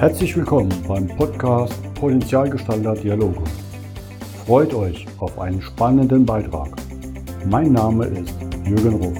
Herzlich willkommen beim Podcast Potenzialgestalter Dialoge. Freut euch auf einen spannenden Beitrag. Mein Name ist Jürgen Ruf.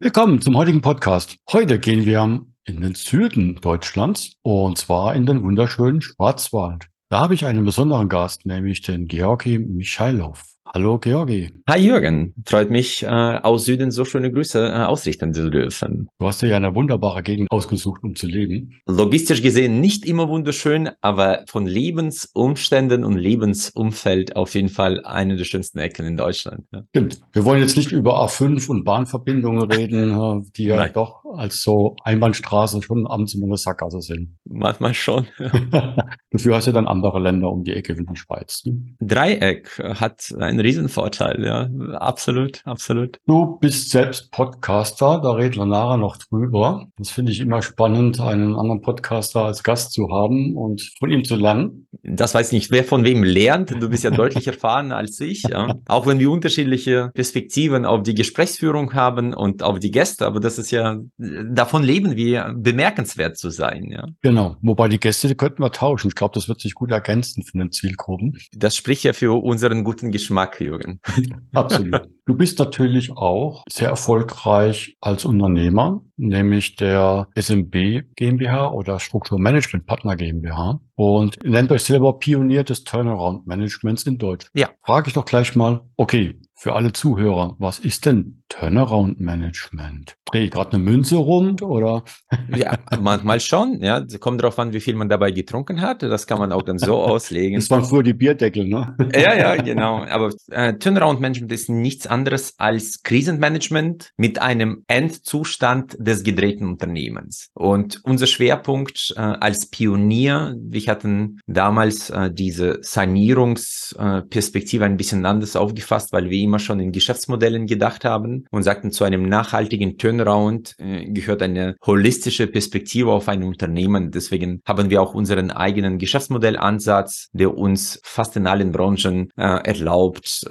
Willkommen zum heutigen Podcast. Heute gehen wir in den Süden Deutschlands und zwar in den wunderschönen Schwarzwald. Da habe ich einen besonderen Gast, nämlich den Georgi Michailov. Hallo Georgi. Hi Jürgen, freut mich, äh, aus Süden so schöne Grüße äh, ausrichten zu dürfen. Du hast dir ja eine wunderbare Gegend ausgesucht, um zu leben. Logistisch gesehen nicht immer wunderschön, aber von Lebensumständen und Lebensumfeld auf jeden Fall eine der schönsten Ecken in Deutschland. Stimmt. Wir wollen jetzt nicht über A5 und Bahnverbindungen reden, äh, die ja Nein. doch als so Einbahnstraßen schon abends immer eine Sackgasse sind. Manchmal schon. Dafür hast du dann andere Länder um die Ecke wie die Schweiz. Ne? Dreieck hat ein ein Riesenvorteil, ja. Absolut, absolut. Du bist selbst Podcaster, da wir nachher noch drüber. Das finde ich immer spannend, einen anderen Podcaster als Gast zu haben und von ihm zu lernen. Das weiß nicht, wer von wem lernt. Du bist ja deutlich erfahrener als ich, ja. Auch wenn wir unterschiedliche Perspektiven auf die Gesprächsführung haben und auf die Gäste, aber das ist ja, davon leben wir, bemerkenswert zu sein, ja. Genau. Wobei die Gäste, die könnten wir tauschen. Ich glaube, das wird sich gut ergänzen von den Zielgruppen. Das spricht ja für unseren guten Geschmack Jürgen. Absolut. Du bist natürlich auch sehr erfolgreich als Unternehmer, nämlich der SMB GmbH oder Strukturmanagement Partner GmbH und nennt euch selber Pionier des Turnaround Managements in Deutsch. Ja. Frage ich doch gleich mal, okay, für alle Zuhörer, was ist denn Turnaround Management? Drehe ich gerade eine Münze rum oder? Ja, manchmal schon. Ja, kommt darauf an, wie viel man dabei getrunken hat. Das kann man auch dann so auslegen. Das waren früher die Bierdeckel, ne? Ja, ja, genau. Aber äh, Turnaround Management ist nichts anderes als Krisenmanagement mit einem Endzustand des gedrehten Unternehmens. Und unser Schwerpunkt äh, als Pionier, wir hatten damals äh, diese Sanierungsperspektive ein bisschen anders aufgefasst, weil wir immer schon in Geschäftsmodellen gedacht haben und sagten, zu einem nachhaltigen Turnaround äh, gehört eine holistische Perspektive auf ein Unternehmen. Deswegen haben wir auch unseren eigenen Geschäftsmodellansatz, der uns fast in allen Branchen äh, erlaubt,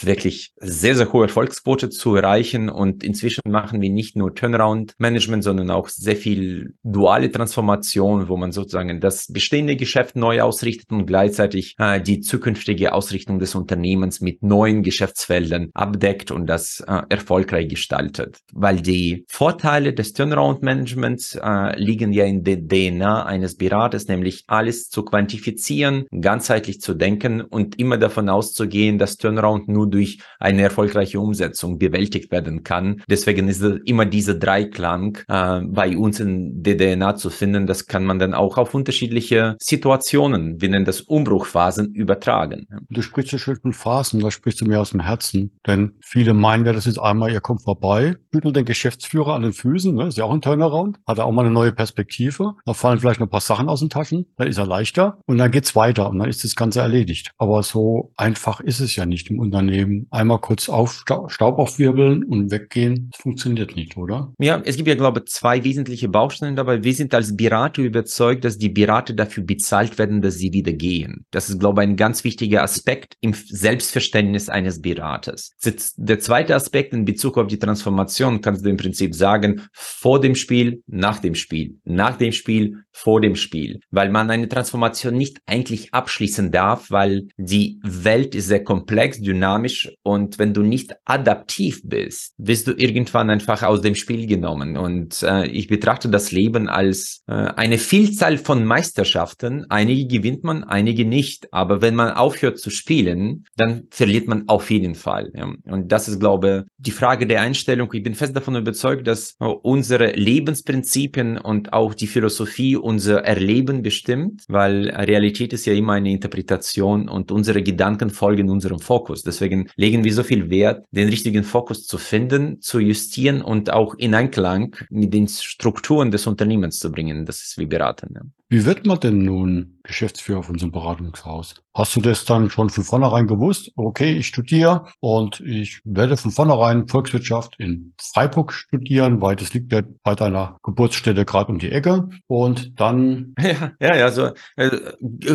wirklich sehr, sehr hohe Erfolgsquote zu erreichen. Und inzwischen machen wir nicht nur Turnaround-Management, sondern auch sehr viel duale Transformation, wo man sozusagen das bestehende Geschäft neu ausrichtet und gleichzeitig äh, die zukünftige Ausrichtung des Unternehmens mit neuen Geschäftsfeldern Feldern abdeckt und das äh, erfolgreich gestaltet. Weil die Vorteile des Turnaround-Managements äh, liegen ja in der DNA eines Beraters, nämlich alles zu quantifizieren, ganzheitlich zu denken und immer davon auszugehen, dass Turnaround nur durch eine erfolgreiche Umsetzung bewältigt werden kann. Deswegen ist immer dieser Dreiklang äh, bei uns in der DNA zu finden. Das kann man dann auch auf unterschiedliche Situationen, wir nennen das Umbruchphasen, übertragen. Du sprichst ja schon von Phasen, da sprichst du mir aus dem Herzen nutzen. Denn viele meinen ja, das ist einmal, ihr kommt vorbei, schüttelt den Geschäftsführer an den Füßen, ne? ist ja auch ein Turnaround, hat er auch mal eine neue Perspektive, da fallen vielleicht noch ein paar Sachen aus den Taschen, dann ist er leichter und dann geht's weiter und dann ist das Ganze erledigt. Aber so einfach ist es ja nicht im Unternehmen. Einmal kurz auf, Staub aufwirbeln und weggehen, das funktioniert nicht, oder? Ja, es gibt ja, glaube ich, zwei wesentliche Bausteine dabei. Wir sind als Berater überzeugt, dass die Berater dafür bezahlt werden, dass sie wieder gehen. Das ist, glaube ich, ein ganz wichtiger Aspekt im Selbstverständnis eines Beraters. Staates. Der zweite Aspekt in Bezug auf die Transformation kannst du im Prinzip sagen, vor dem Spiel, nach dem Spiel, nach dem Spiel, vor dem Spiel, weil man eine Transformation nicht eigentlich abschließen darf, weil die Welt ist sehr komplex, dynamisch und wenn du nicht adaptiv bist, wirst du irgendwann einfach aus dem Spiel genommen und äh, ich betrachte das Leben als äh, eine Vielzahl von Meisterschaften, einige gewinnt man, einige nicht, aber wenn man aufhört zu spielen, dann verliert man auf jeden Fall. Fall. Ja. Und das ist, glaube ich, die Frage der Einstellung. Ich bin fest davon überzeugt, dass unsere Lebensprinzipien und auch die Philosophie unser Erleben bestimmt, weil Realität ist ja immer eine Interpretation und unsere Gedanken folgen unserem Fokus. Deswegen legen wir so viel Wert, den richtigen Fokus zu finden, zu justieren und auch in Einklang mit den Strukturen des Unternehmens zu bringen. Das ist wie beraten. Ja. Wie wird man denn nun Geschäftsführer von so einem Beratungshaus? Hast du das dann schon von vornherein gewusst? Okay, ich studiere und ich werde von vornherein Volkswirtschaft in Freiburg studieren, weil das liegt ja bei deiner Geburtsstätte gerade um die Ecke. Und dann. Ja, ja, ja, so äh,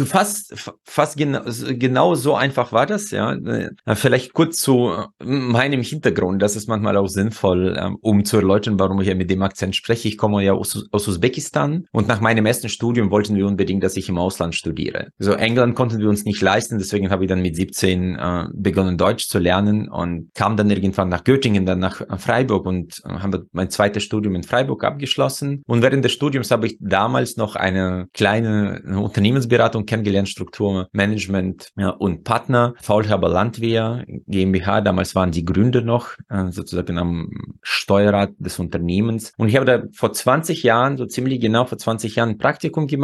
fast, fast genau, genau so einfach war das, ja. Äh, vielleicht kurz zu meinem Hintergrund. Das ist manchmal auch sinnvoll, ähm, um zu erläutern, warum ich ja mit dem Akzent spreche. Ich komme ja aus, aus Usbekistan und nach meinem ersten Studium wollten wir unbedingt, dass ich im Ausland studiere. So England konnten wir uns nicht leisten, deswegen habe ich dann mit 17 äh, begonnen, Deutsch zu lernen und kam dann irgendwann nach Göttingen, dann nach Freiburg und äh, habe mein zweites Studium in Freiburg abgeschlossen. Und während des Studiums habe ich damals noch eine kleine Unternehmensberatung kennengelernt, Strukturmanagement ja, und Partner, Faulhaber Landwehr GmbH. Damals waren die Gründer noch äh, sozusagen am Steuerrad des Unternehmens. Und ich habe da vor 20 Jahren, so ziemlich genau vor 20 Jahren, ein Praktikum gemacht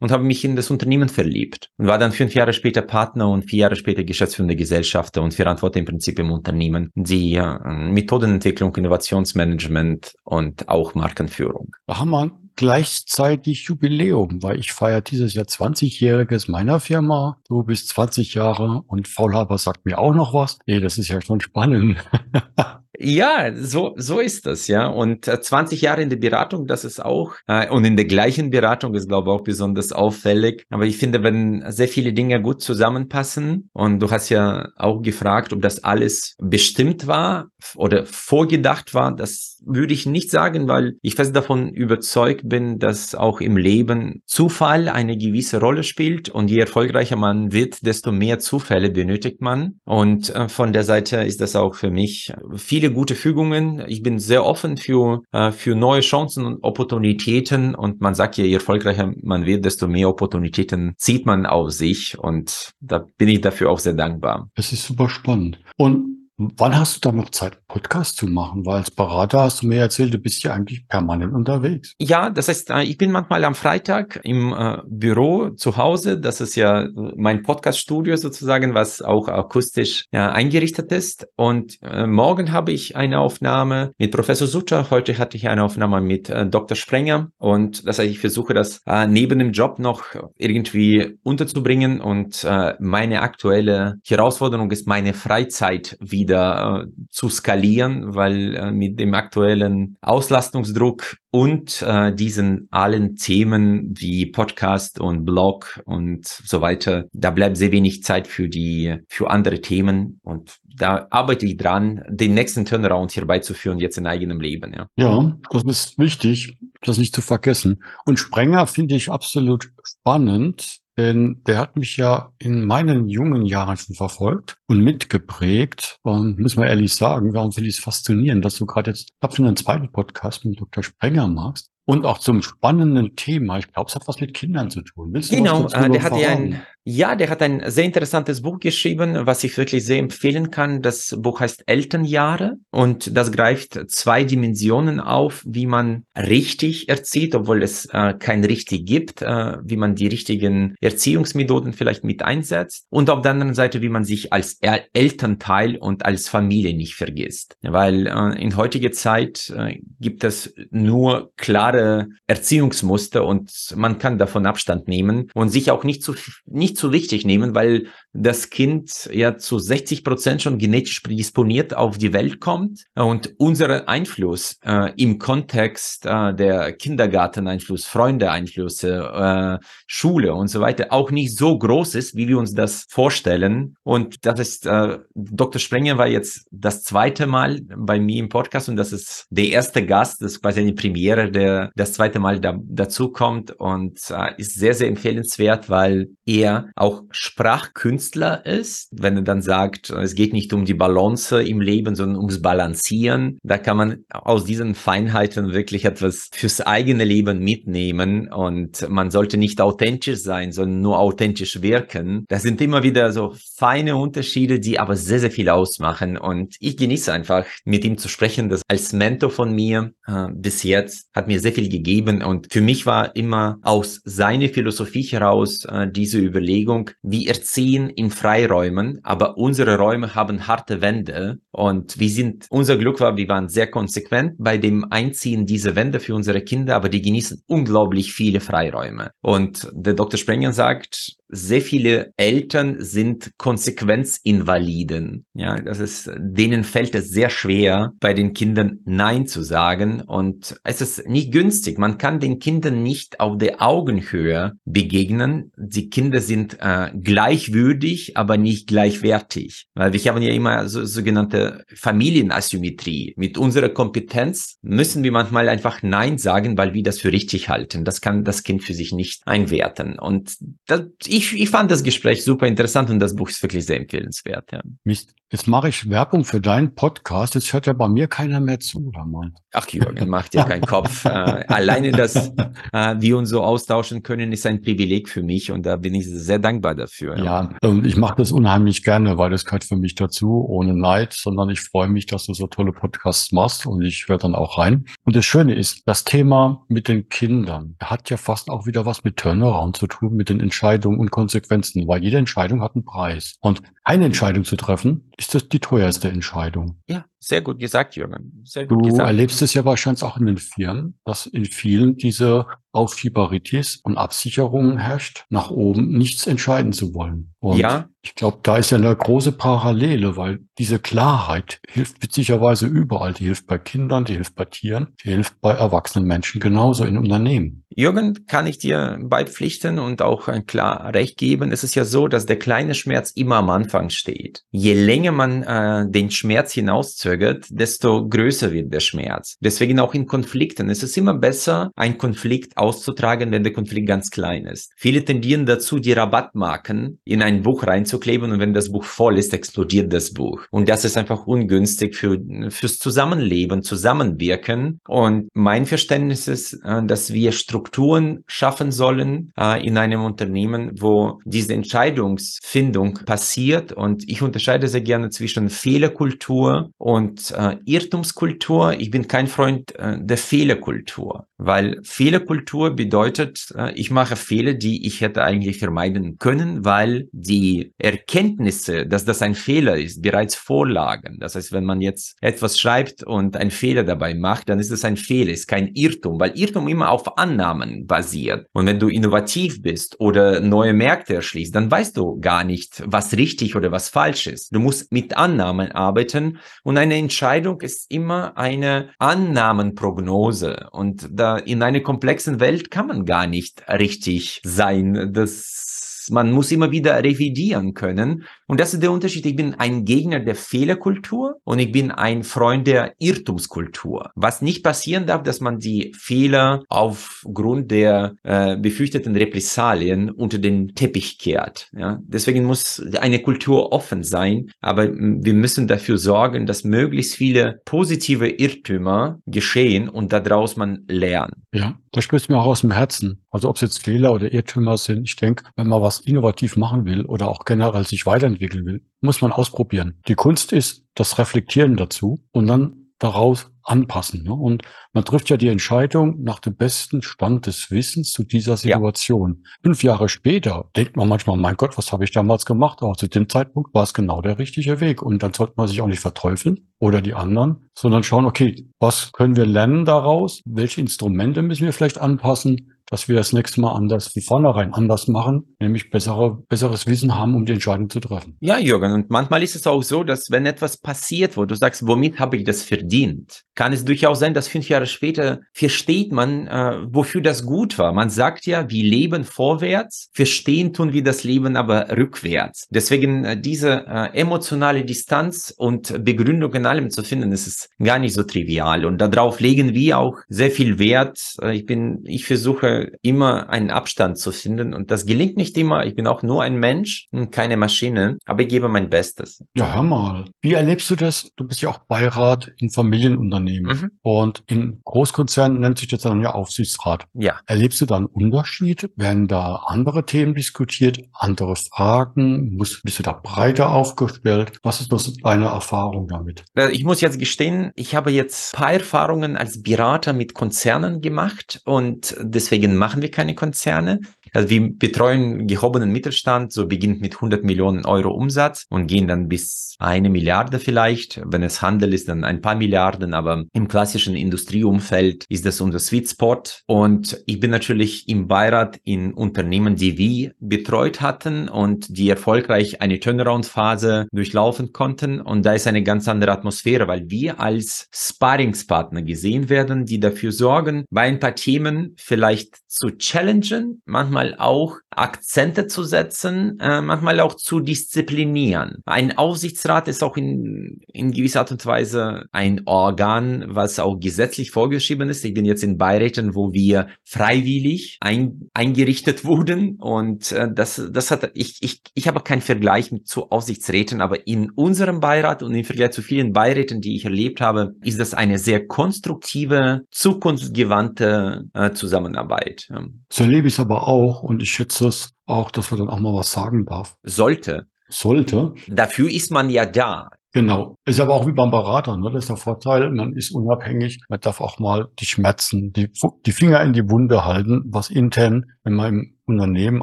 und habe mich in das Unternehmen verliebt und war dann fünf Jahre später Partner und vier Jahre später geschäftsführende Gesellschafter und verantworte im Prinzip im Unternehmen die äh, Methodenentwicklung, Innovationsmanagement und auch Markenführung. Da haben wir gleichzeitig Jubiläum, weil ich feiere dieses Jahr 20-jähriges meiner Firma. Du bist 20 Jahre und Faulhaber sagt mir auch noch was. Nee, das ist ja schon spannend. Ja, so, so ist das, ja. Und äh, 20 Jahre in der Beratung, das ist auch, äh, und in der gleichen Beratung ist, glaube ich, auch besonders auffällig. Aber ich finde, wenn sehr viele Dinge gut zusammenpassen, und du hast ja auch gefragt, ob das alles bestimmt war oder vorgedacht war, das würde ich nicht sagen, weil ich fest davon überzeugt bin, dass auch im Leben Zufall eine gewisse Rolle spielt. Und je erfolgreicher man wird, desto mehr Zufälle benötigt man. Und äh, von der Seite ist das auch für mich viele viele gute Fügungen. Ich bin sehr offen für, äh, für neue Chancen und Opportunitäten. Und man sagt ja, je erfolgreicher man wird, desto mehr Opportunitäten zieht man auf sich. Und da bin ich dafür auch sehr dankbar. Es ist super spannend. Und Wann hast du da noch Zeit, Podcast zu machen? Weil als Berater hast du mir erzählt, du bist ja eigentlich permanent unterwegs. Ja, das heißt, äh, ich bin manchmal am Freitag im äh, Büro zu Hause. Das ist ja mein Podcaststudio sozusagen, was auch akustisch ja, eingerichtet ist. Und äh, morgen habe ich eine Aufnahme mit Professor Sutter. Heute hatte ich eine Aufnahme mit äh, Dr. Sprenger. Und das heißt, ich versuche das äh, neben dem Job noch irgendwie unterzubringen. Und äh, meine aktuelle Herausforderung ist meine Freizeit wieder wieder äh, zu skalieren, weil äh, mit dem aktuellen Auslastungsdruck und äh, diesen allen Themen wie Podcast und Blog und so weiter, da bleibt sehr wenig Zeit für die für andere Themen und da arbeite ich dran, den nächsten Turnaround herbeizuführen jetzt in eigenem Leben. Ja, ja das ist wichtig, das nicht zu vergessen. Und Sprenger finde ich absolut spannend, denn der hat mich ja in meinen jungen Jahren schon verfolgt und mitgeprägt. Und muss man ehrlich sagen, warum finde ich es faszinierend, dass du gerade jetzt, ich habe schon einen zweiten Podcast mit Dr. Sprenger machst. Und auch zum spannenden Thema. Ich glaube, es hat was mit Kindern zu tun. Willst du genau, äh, der hat ja ein, ja, der hat ein sehr interessantes Buch geschrieben, was ich wirklich sehr empfehlen kann. Das Buch heißt Elternjahre und das greift zwei Dimensionen auf, wie man richtig erzieht, obwohl es äh, kein richtig gibt, äh, wie man die richtigen Erziehungsmethoden vielleicht mit einsetzt und auf der anderen Seite, wie man sich als er Elternteil und als Familie nicht vergisst. Weil äh, in heutiger Zeit äh, gibt es nur klare Erziehungsmuster und man kann davon Abstand nehmen und sich auch nicht zu nicht nicht so wichtig nehmen, weil das Kind ja zu 60 Prozent schon genetisch prädisponiert auf die Welt kommt und unser Einfluss äh, im Kontext äh, der Kindergarteneinfluss, Freunde-Einflüsse, äh, Schule und so weiter auch nicht so groß ist, wie wir uns das vorstellen. Und das ist, äh, Dr. Sprenger war jetzt das zweite Mal bei mir im Podcast und das ist der erste Gast, das ist quasi eine Premiere, der das zweite Mal da, dazu kommt und äh, ist sehr, sehr empfehlenswert, weil er auch Sprachkünstler ist, wenn er dann sagt, es geht nicht um die Balance im Leben, sondern ums Balancieren, da kann man aus diesen Feinheiten wirklich etwas fürs eigene Leben mitnehmen und man sollte nicht authentisch sein, sondern nur authentisch wirken. Das sind immer wieder so feine Unterschiede, die aber sehr, sehr viel ausmachen und ich genieße einfach mit ihm zu sprechen. Das als Mentor von mir äh, bis jetzt hat mir sehr viel gegeben und für mich war immer aus seiner Philosophie heraus äh, diese Überlegung, Überlegung, wir erziehen in Freiräumen, aber unsere Räume haben harte Wände und wir sind, unser Glück war, wir waren sehr konsequent bei dem Einziehen dieser Wände für unsere Kinder, aber die genießen unglaublich viele Freiräume. Und der Dr. Sprenger sagt, sehr viele Eltern sind Konsequenzinvaliden. Ja, das ist, denen fällt es sehr schwer, bei den Kindern Nein zu sagen. Und es ist nicht günstig. Man kann den Kindern nicht auf der Augenhöhe begegnen. Die Kinder sind äh, gleichwürdig, aber nicht gleichwertig. Weil wir haben ja immer so, sogenannte Familienasymmetrie. Mit unserer Kompetenz müssen wir manchmal einfach Nein sagen, weil wir das für richtig halten. Das kann das Kind für sich nicht einwerten. Und das, ich, ich fand das Gespräch super interessant und das Buch ist wirklich sehr empfehlenswert. Ja. Mist. Jetzt mache ich Werbung für deinen Podcast. Jetzt hört ja bei mir keiner mehr zu, oder mal? Ach, Jürgen, mach dir keinen Kopf. äh, alleine, dass äh, wir uns so austauschen können, ist ein Privileg für mich und da bin ich sehr dankbar dafür. Ja, ja ähm, ich mache das unheimlich gerne, weil das gehört für mich dazu, ohne Neid, sondern ich freue mich, dass du so tolle Podcasts machst und ich höre dann auch rein. Und das Schöne ist, das Thema mit den Kindern hat ja fast auch wieder was mit Turnaround zu tun, mit den Entscheidungen und Konsequenzen, weil jede Entscheidung hat einen Preis. Und eine Entscheidung zu treffen, ist das die teuerste Entscheidung. Ja, sehr gut gesagt, Jürgen. Sehr gut du gesagt. erlebst es ja wahrscheinlich auch in den Firmen, dass in vielen diese Aufschieberitis und Absicherungen herrscht, nach oben nichts entscheiden zu wollen. Und ja. ich glaube, da ist ja eine große Parallele, weil diese Klarheit hilft witzigerweise überall. Die hilft bei Kindern, die hilft bei Tieren, die hilft bei erwachsenen Menschen genauso in Unternehmen. Jürgen, kann ich dir beipflichten und auch ein klar Recht geben. Es ist ja so, dass der kleine Schmerz immer am Anfang steht. Je länger man äh, den Schmerz hinauszögert, desto größer wird der Schmerz. Deswegen auch in Konflikten. Es ist immer besser, ein Konflikt auszutragen, wenn der Konflikt ganz klein ist. Viele tendieren dazu, die Rabattmarken in ein Buch reinzukleben und wenn das Buch voll ist, explodiert das Buch. Und das ist einfach ungünstig für, fürs Zusammenleben, Zusammenwirken. Und mein Verständnis ist, äh, dass wir Strukturen schaffen sollen äh, in einem Unternehmen, wo diese Entscheidungsfindung passiert. Und ich unterscheide sehr gerne zwischen Fehlerkultur und äh, Irrtumskultur. Ich bin kein Freund äh, der Fehlerkultur, weil Fehlerkultur bedeutet, äh, ich mache Fehler, die ich hätte eigentlich vermeiden können, weil die Erkenntnisse, dass das ein Fehler ist, bereits vorlagen. Das heißt, wenn man jetzt etwas schreibt und einen Fehler dabei macht, dann ist es ein Fehler, ist kein Irrtum, weil Irrtum immer auf Annahmen basiert. Und wenn du innovativ bist oder neue Märkte erschließt, dann weißt du gar nicht, was richtig oder was falsch ist. Du musst mit Annahmen arbeiten und eine Entscheidung ist immer eine Annahmenprognose. Und da in einer komplexen Welt kann man gar nicht richtig sein. Das man muss immer wieder revidieren können. Und das ist der Unterschied. Ich bin ein Gegner der Fehlerkultur und ich bin ein Freund der Irrtumskultur. Was nicht passieren darf, dass man die Fehler aufgrund der äh, befürchteten Repressalien unter den Teppich kehrt. Ja? Deswegen muss eine Kultur offen sein, aber wir müssen dafür sorgen, dass möglichst viele positive Irrtümer geschehen und daraus man lernt. Ja, das spricht mir auch aus dem Herzen. Also ob es jetzt Fehler oder Irrtümer sind, ich denke, wenn man was innovativ machen will oder auch generell sich weiterentwickeln will, muss man ausprobieren. Die Kunst ist das Reflektieren dazu und dann daraus anpassen. Ne? Und man trifft ja die Entscheidung nach dem besten Stand des Wissens zu dieser Situation. Ja. Fünf Jahre später denkt man manchmal, mein Gott, was habe ich damals gemacht? Aber zu dem Zeitpunkt war es genau der richtige Weg. Und dann sollte man sich auch nicht verteufeln oder die anderen, sondern schauen, okay, was können wir lernen daraus? Welche Instrumente müssen wir vielleicht anpassen? Dass wir das nächste Mal anders, wie vornherein anders machen, nämlich bessere, besseres Wissen haben, um die Entscheidung zu treffen. Ja, Jürgen, und manchmal ist es auch so, dass wenn etwas passiert, wo du sagst, womit habe ich das verdient, kann es durchaus sein, dass fünf Jahre später versteht man, äh, wofür das gut war. Man sagt ja, wir leben vorwärts, verstehen tun wir das Leben aber rückwärts. Deswegen äh, diese äh, emotionale Distanz und Begründung in allem zu finden, ist gar nicht so trivial. Und darauf legen wir auch sehr viel Wert. Äh, ich bin, ich versuche immer einen Abstand zu finden. Und das gelingt nicht immer. Ich bin auch nur ein Mensch und keine Maschine, aber ich gebe mein Bestes. Ja, hör mal. Wie erlebst du das? Du bist ja auch Beirat in Familienunternehmen. Mhm. Und in Großkonzernen nennt sich das dann ja Aufsichtsrat. Ja. Erlebst du da einen Unterschied? Werden da andere Themen diskutiert, andere Fragen? Muss, bist du da breiter aufgestellt? Was ist das deine Erfahrung damit? Ich muss jetzt gestehen, ich habe jetzt paar Erfahrungen als Berater mit Konzernen gemacht und deswegen Deswegen machen wir keine Konzerne. Also wir betreuen gehobenen Mittelstand, so beginnt mit 100 Millionen Euro Umsatz und gehen dann bis eine Milliarde vielleicht. Wenn es Handel ist, dann ein paar Milliarden, aber im klassischen Industrieumfeld ist das unser Sweet Spot. Und ich bin natürlich im Beirat in Unternehmen, die wir betreut hatten und die erfolgreich eine Turnaround-Phase durchlaufen konnten. Und da ist eine ganz andere Atmosphäre, weil wir als Sparringspartner gesehen werden, die dafür sorgen, bei ein paar Themen vielleicht zu challengen, manchmal auch Akzente zu setzen, äh, manchmal auch zu disziplinieren. Ein Aufsichtsrat ist auch in, in gewisser Art und Weise ein Organ, was auch gesetzlich vorgeschrieben ist. Ich bin jetzt in Beiräten, wo wir freiwillig ein, eingerichtet wurden und äh, das, das hat, ich, ich, ich habe keinen Vergleich mit zu Aufsichtsräten, aber in unserem Beirat und im Vergleich zu vielen Beiräten, die ich erlebt habe, ist das eine sehr konstruktive, zukunftsgewandte äh, Zusammenarbeit. So erlebe ich es aber auch und ich schätze es auch, dass man dann auch mal was sagen darf. Sollte. Sollte. Dafür ist man ja da. Genau. Ist aber auch wie beim Berater, ne? Das ist der Vorteil. Man ist unabhängig. Man darf auch mal die Schmerzen, die, die Finger in die Wunde halten, was intern, wenn man im Unternehmen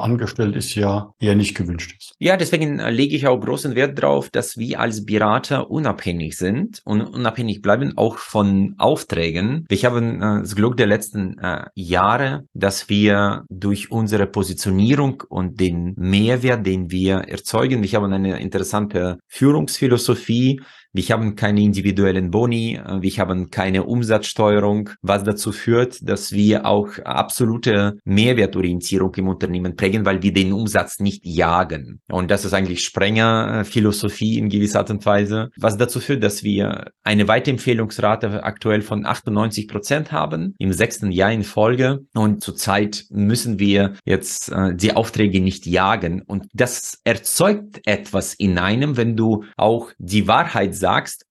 angestellt ist, ja eher nicht gewünscht ist. Ja, deswegen äh, lege ich auch großen Wert darauf, dass wir als Berater unabhängig sind und unabhängig bleiben auch von Aufträgen. Wir haben äh, das Glück der letzten äh, Jahre, dass wir durch unsere Positionierung und den Mehrwert, den wir erzeugen, wir haben eine interessante Führungsphilosophie, wir haben keine individuellen Boni, äh, wir haben keine Umsatzsteuerung, was dazu führt, dass wir auch absolute Mehrwertorientierung im Unternehmen prägen, weil wir den Umsatz nicht jagen. Und das ist eigentlich strenger Philosophie in gewisser Art und Weise, was dazu führt, dass wir eine Weiterempfehlungsrate aktuell von 98 Prozent haben, im sechsten Jahr in Folge. Und zurzeit müssen wir jetzt äh, die Aufträge nicht jagen. Und das erzeugt etwas in einem, wenn du auch die Wahrheit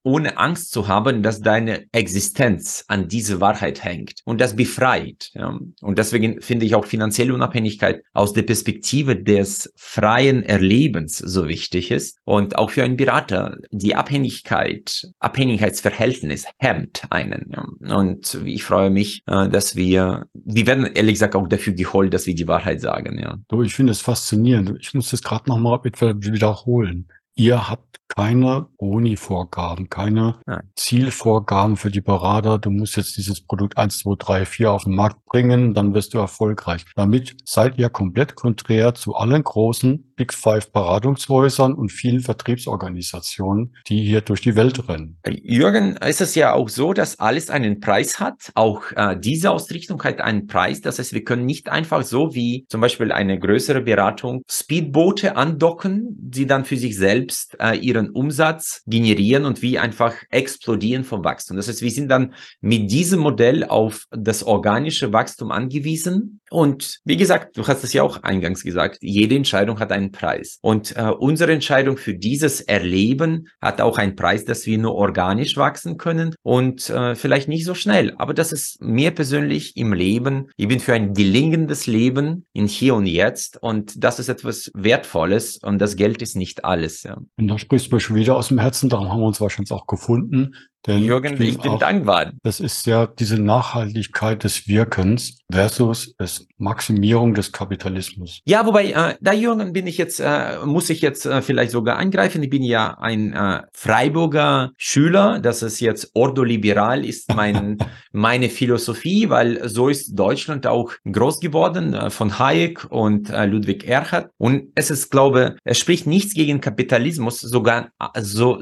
ohne Angst zu haben, dass deine Existenz an diese Wahrheit hängt. Und das befreit. Ja. Und deswegen finde ich auch finanzielle Unabhängigkeit aus der Perspektive des freien Erlebens so wichtig ist. Und auch für einen Berater, die Abhängigkeit, Abhängigkeitsverhältnis hemmt einen. Ja. Und ich freue mich, äh, dass wir, wir werden ehrlich gesagt auch dafür geholt, dass wir die Wahrheit sagen. Ja. Ich finde es faszinierend. Ich muss das gerade nochmal wiederholen. Ihr habt keine Boni-Vorgaben, keine Nein. Zielvorgaben für die Berater. Du musst jetzt dieses Produkt 1, 2, 3, 4 auf den Markt bringen, dann wirst du erfolgreich. Damit seid ihr komplett konträr zu allen großen Big Five Beratungshäusern und vielen Vertriebsorganisationen, die hier durch die Welt rennen. Jürgen, ist es ja auch so, dass alles einen Preis hat. Auch äh, diese Ausrichtung hat einen Preis. Das heißt, wir können nicht einfach so wie zum Beispiel eine größere Beratung Speedboote andocken, die dann für sich selbst äh, ihren Umsatz generieren und wie einfach explodieren vom Wachstum. Das heißt, wir sind dann mit diesem Modell auf das organische Wachstum angewiesen. Und wie gesagt, du hast es ja auch eingangs gesagt, jede Entscheidung hat einen Preis. Und äh, unsere Entscheidung für dieses Erleben hat auch einen Preis, dass wir nur organisch wachsen können und äh, vielleicht nicht so schnell. Aber das ist mir persönlich im Leben. Ich bin für ein gelingendes Leben in hier und jetzt. Und das ist etwas Wertvolles und das Geld ist nicht alles. Ja. Und da sprichst du mir schon wieder aus dem Herzen, darum haben wir uns wahrscheinlich auch gefunden. Denn Jürgen, ich bin auch, dankbar. Das ist ja diese Nachhaltigkeit des Wirkens versus das Maximierung des Kapitalismus. Ja, wobei, äh, da Jürgen bin ich jetzt, äh, muss ich jetzt äh, vielleicht sogar eingreifen. Ich bin ja ein äh, Freiburger Schüler. Das ist jetzt ordoliberal, ist mein, meine Philosophie, weil so ist Deutschland auch groß geworden äh, von Hayek und äh, Ludwig Erhard. Und es ist, glaube, es spricht nichts gegen Kapitalismus, sogar so,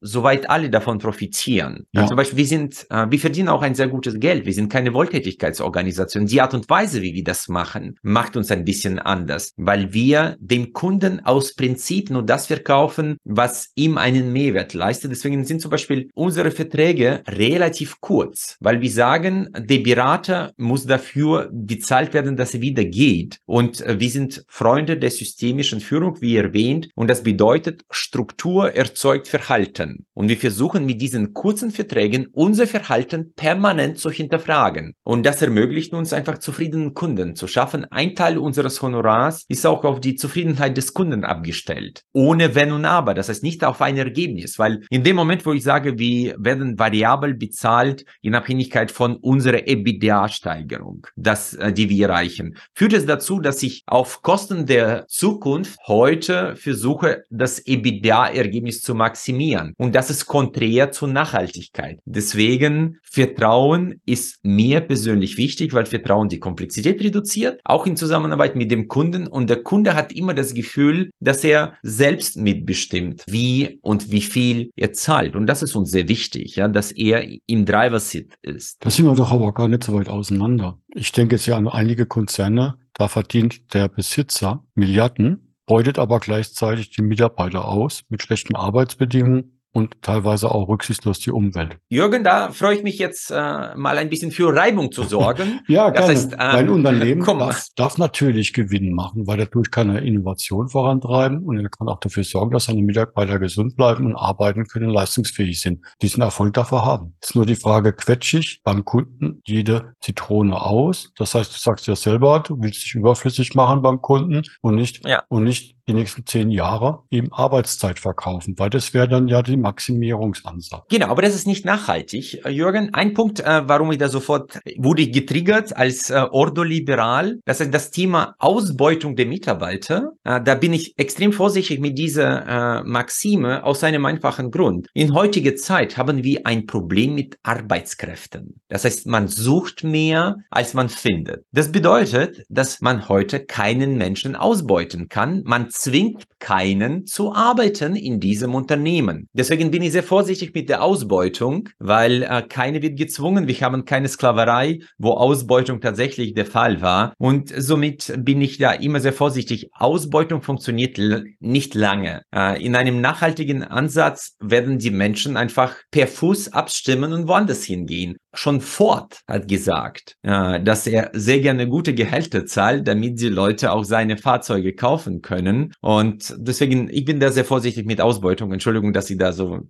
soweit alle davon profitieren. Ja. Zum Beispiel, wir sind, wir verdienen auch ein sehr gutes Geld. Wir sind keine Wohltätigkeitsorganisation. Die Art und Weise, wie wir das machen, macht uns ein bisschen anders, weil wir dem Kunden aus Prinzip nur das verkaufen, was ihm einen Mehrwert leistet. Deswegen sind zum Beispiel unsere Verträge relativ kurz, weil wir sagen, der Berater muss dafür bezahlt werden, dass er wieder geht. Und äh, wir sind Freunde der systemischen Führung, wie erwähnt. Und das bedeutet, Struktur erzeugt Verhalten. Und wir versuchen mit diesen kurzen Verträgen unser Verhalten permanent zu hinterfragen. Und das ermöglicht uns einfach zufriedenen Kunden zu schaffen. Ein Teil unseres Honorars ist auch auf die Zufriedenheit des Kunden abgestellt. Ohne Wenn und Aber. Das heißt nicht auf ein Ergebnis, weil in dem Moment, wo ich sage, wir werden variabel bezahlt in Abhängigkeit von unserer EBITDA-Steigerung, das, äh, die wir erreichen, führt es dazu, dass ich auf Kosten der Zukunft heute versuche, das EBITDA-Ergebnis zu maximieren. Und das ist konträr zur Nachhaltigkeit. Deswegen Vertrauen ist mir persönlich wichtig, weil Vertrauen die Komplexität reduziert, auch in Zusammenarbeit mit dem Kunden. Und der Kunde hat immer das Gefühl, dass er selbst mitbestimmt, wie und wie viel er zahlt. Und das ist uns sehr wichtig, ja, dass er im Driver-Seat ist. Da sind wir doch aber gar nicht so weit auseinander. Ich denke jetzt ja an einige Konzerne, da verdient der Besitzer Milliarden, beutet aber gleichzeitig die Mitarbeiter aus mit schlechten Arbeitsbedingungen und teilweise auch rücksichtslos die Umwelt. Jürgen, da freue ich mich jetzt äh, mal ein bisschen für Reibung zu sorgen. ja, das gerne. Heißt, ähm, Mein Unternehmen darf, darf, natürlich Gewinn machen, weil dadurch kann er Innovation vorantreiben und er kann auch dafür sorgen, dass seine Mitarbeiter gesund bleiben und arbeiten können, leistungsfähig sind, diesen Erfolg dafür haben. Es ist nur die Frage, quetsche ich beim Kunden jede Zitrone aus? Das heißt, du sagst ja selber, du willst dich überflüssig machen beim Kunden und nicht, ja. und nicht die nächsten zehn Jahre eben Arbeitszeit verkaufen, weil das wäre dann ja die Maximierungsansatz. Genau, aber das ist nicht nachhaltig. Äh, Jürgen, ein Punkt, äh, warum ich da sofort wurde getriggert als äh, ordoliberal, das ist das Thema Ausbeutung der Mitarbeiter. Äh, da bin ich extrem vorsichtig mit dieser äh, Maxime aus einem einfachen Grund. In heutiger Zeit haben wir ein Problem mit Arbeitskräften. Das heißt, man sucht mehr, als man findet. Das bedeutet, dass man heute keinen Menschen ausbeuten kann. Man zwingt keinen zu arbeiten in diesem Unternehmen. Deswegen bin ich sehr vorsichtig mit der Ausbeutung, weil äh, keine wird gezwungen. Wir haben keine Sklaverei, wo Ausbeutung tatsächlich der Fall war. Und somit bin ich da immer sehr vorsichtig. Ausbeutung funktioniert nicht lange. Äh, in einem nachhaltigen Ansatz werden die Menschen einfach per Fuß abstimmen und woanders hingehen. Schon Ford hat gesagt, äh, dass er sehr gerne gute Gehälter zahlt, damit die Leute auch seine Fahrzeuge kaufen können. Und deswegen, ich bin da sehr vorsichtig mit Ausbeutung. Entschuldigung, dass ich da so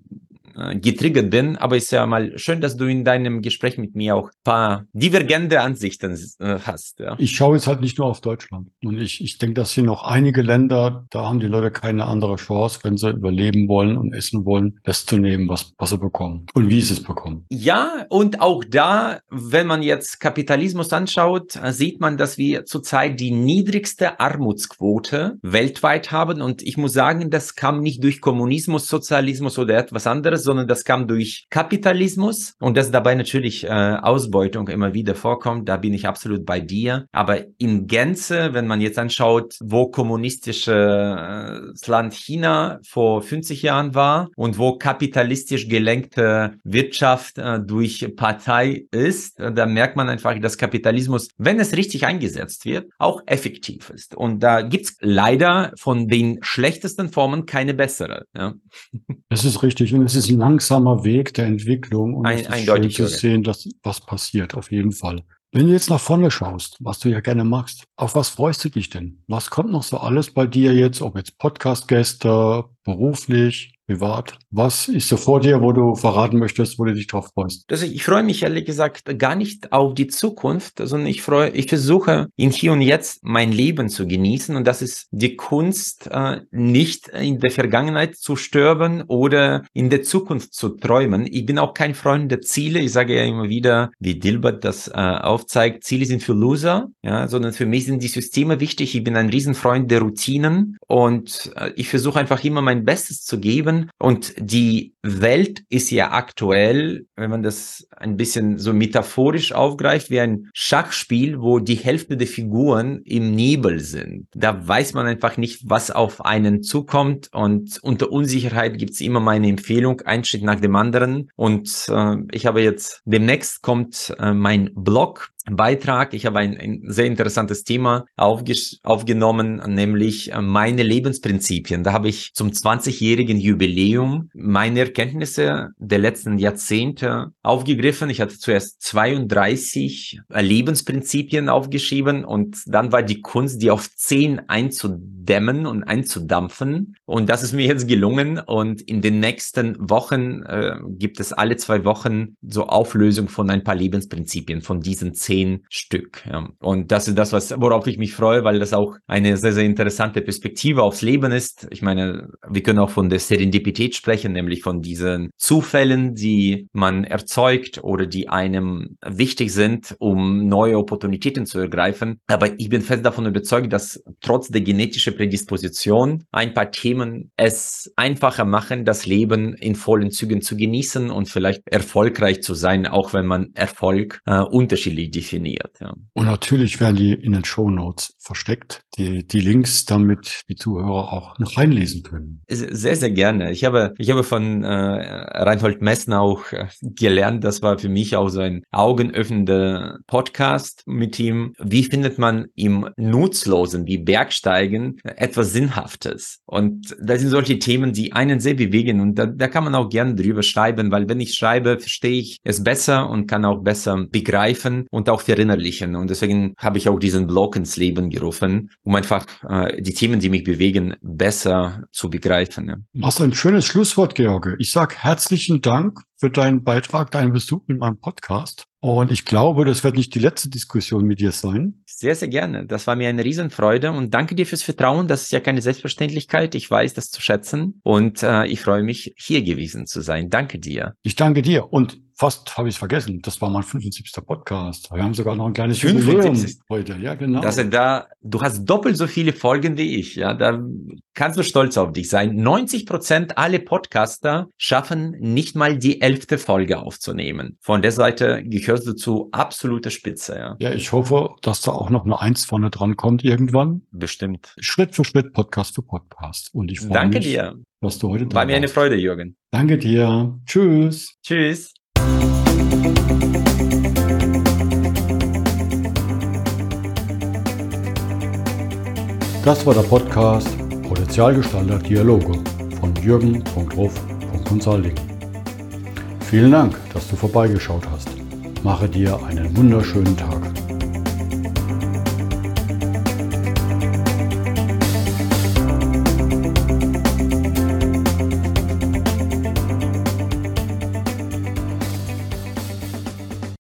getriggert bin, aber ist ja mal schön, dass du in deinem Gespräch mit mir auch paar divergente Ansichten äh, hast. Ja. Ich schaue jetzt halt nicht nur auf Deutschland. Und ich, ich denke, dass hier noch einige Länder, da haben die Leute keine andere Chance, wenn sie überleben wollen und essen wollen, das zu nehmen, was, was sie bekommen und wie sie es bekommen. Ja, und auch da, wenn man jetzt Kapitalismus anschaut, sieht man, dass wir zurzeit die niedrigste Armutsquote weltweit haben. Und ich muss sagen, das kam nicht durch Kommunismus, Sozialismus oder etwas anderes, sondern das kam durch Kapitalismus und dass dabei natürlich äh, Ausbeutung immer wieder vorkommt, da bin ich absolut bei dir. Aber in Gänze, wenn man jetzt anschaut, wo kommunistische äh, Land China vor 50 Jahren war und wo kapitalistisch gelenkte Wirtschaft äh, durch Partei ist, äh, da merkt man einfach, dass Kapitalismus, wenn es richtig eingesetzt wird, auch effektiv ist. Und da gibt's leider von den schlechtesten Formen keine bessere. Ja. Das ist richtig. Und es ist ein langsamer Weg der Entwicklung und ein, ist eindeutig schön zu sehen, dass was passiert, auf jeden Fall. Wenn du jetzt nach vorne schaust, was du ja gerne machst, auf was freust du dich denn? Was kommt noch so alles bei dir jetzt, ob jetzt Podcast-Gäste, beruflich, privat? Was ist so vor dir, wo du verraten möchtest, wo du dich drauf freust? Also ich freue mich ehrlich gesagt gar nicht auf die Zukunft, sondern ich freue, ich versuche in hier und jetzt mein Leben zu genießen und das ist die Kunst, äh, nicht in der Vergangenheit zu sterben oder in der Zukunft zu träumen. Ich bin auch kein Freund der Ziele. Ich sage ja immer wieder, wie Dilbert das äh, aufzeigt, Ziele sind für Loser, ja, sondern für mich sind die Systeme wichtig. Ich bin ein Riesenfreund der Routinen und äh, ich versuche einfach immer mein Bestes zu geben und die Welt ist ja aktuell, wenn man das ein bisschen so metaphorisch aufgreift, wie ein Schachspiel, wo die Hälfte der Figuren im Nebel sind. Da weiß man einfach nicht, was auf einen zukommt und unter Unsicherheit gibt's immer meine Empfehlung, ein Schritt nach dem anderen. Und äh, ich habe jetzt demnächst kommt äh, mein Blog Beitrag. Ich habe ein, ein sehr interessantes Thema aufgenommen, nämlich äh, meine Lebensprinzipien. Da habe ich zum 20-jährigen Jubiläum meine Erkenntnisse der letzten Jahrzehnte aufgegriffen. Ich hatte zuerst 32 Lebensprinzipien aufgeschrieben und dann war die Kunst, die auf 10 einzudämmen und einzudampfen. Und das ist mir jetzt gelungen. Und in den nächsten Wochen äh, gibt es alle zwei Wochen so Auflösung von ein paar Lebensprinzipien von diesen zehn Stück. Ja. Und das ist das, was, worauf ich mich freue, weil das auch eine sehr, sehr interessante Perspektive aufs Leben ist. Ich meine, wir können auch von der Serendipität sprechen, nämlich von diesen Zufällen, die man erzeugt oder die einem wichtig sind, um neue Opportunitäten zu ergreifen. Aber ich bin fest davon überzeugt, dass trotz der genetischen Prädisposition ein paar Themen es einfacher machen, das Leben in vollen Zügen zu genießen und vielleicht erfolgreich zu sein, auch wenn man Erfolg äh, unterschiedlich definiert. Ja. Und natürlich werden die in den Show Notes versteckt, die, die Links, damit die Zuhörer auch noch reinlesen können. Sehr, sehr gerne. Ich habe, ich habe von äh, Reinhold Messner auch äh, gelernt, das war für mich auch so ein augenöffnender Podcast mit ihm. Wie findet man im Nutzlosen wie Bergsteigen etwas Sinnhaftes? Und das sind solche Themen, die einen sehr bewegen und da, da kann man auch gerne drüber schreiben, weil wenn ich schreibe, verstehe ich es besser und kann auch besser begreifen und auch verinnerlichen. Und deswegen habe ich auch diesen Blog ins Leben gerufen, um einfach äh, die Themen, die mich bewegen, besser zu begreifen. Ja. Machst ein schönes Schlusswort, George. Ich sage herzlichen Dank für deinen Beitrag, deinen Besuch in meinem Podcast. Und ich glaube, das wird nicht die letzte Diskussion mit dir sein. Sehr, sehr gerne. Das war mir eine Riesenfreude und danke dir fürs Vertrauen. Das ist ja keine Selbstverständlichkeit. Ich weiß das zu schätzen und äh, ich freue mich, hier gewesen zu sein. Danke dir. Ich danke dir und fast habe ich es vergessen. Das war mein 75. Podcast. Wir haben sogar noch ein kleines 75. Jubiläum heute. Ja, genau. Dass er da, du hast doppelt so viele Folgen wie ich. Ja, da kannst du stolz auf dich sein. 90 Prozent alle Podcaster schaffen nicht mal die elfte Folge aufzunehmen. Von der Seite gehörst du zu absoluter Spitze. Ja, ja ich hoffe, dass da auch noch eine Eins vorne dran kommt irgendwann. Bestimmt. Schritt für Schritt, Podcast für Podcast. Und ich freue Danke mich, dir. dass du heute da War mir eine. Freude, Jürgen. Danke dir. Tschüss. Tschüss. Das war der Podcast Potenzialgestalter Dialoge von jürgen.ruf.consulting. Vielen Dank, dass du vorbeigeschaut hast. Mache dir einen wunderschönen Tag.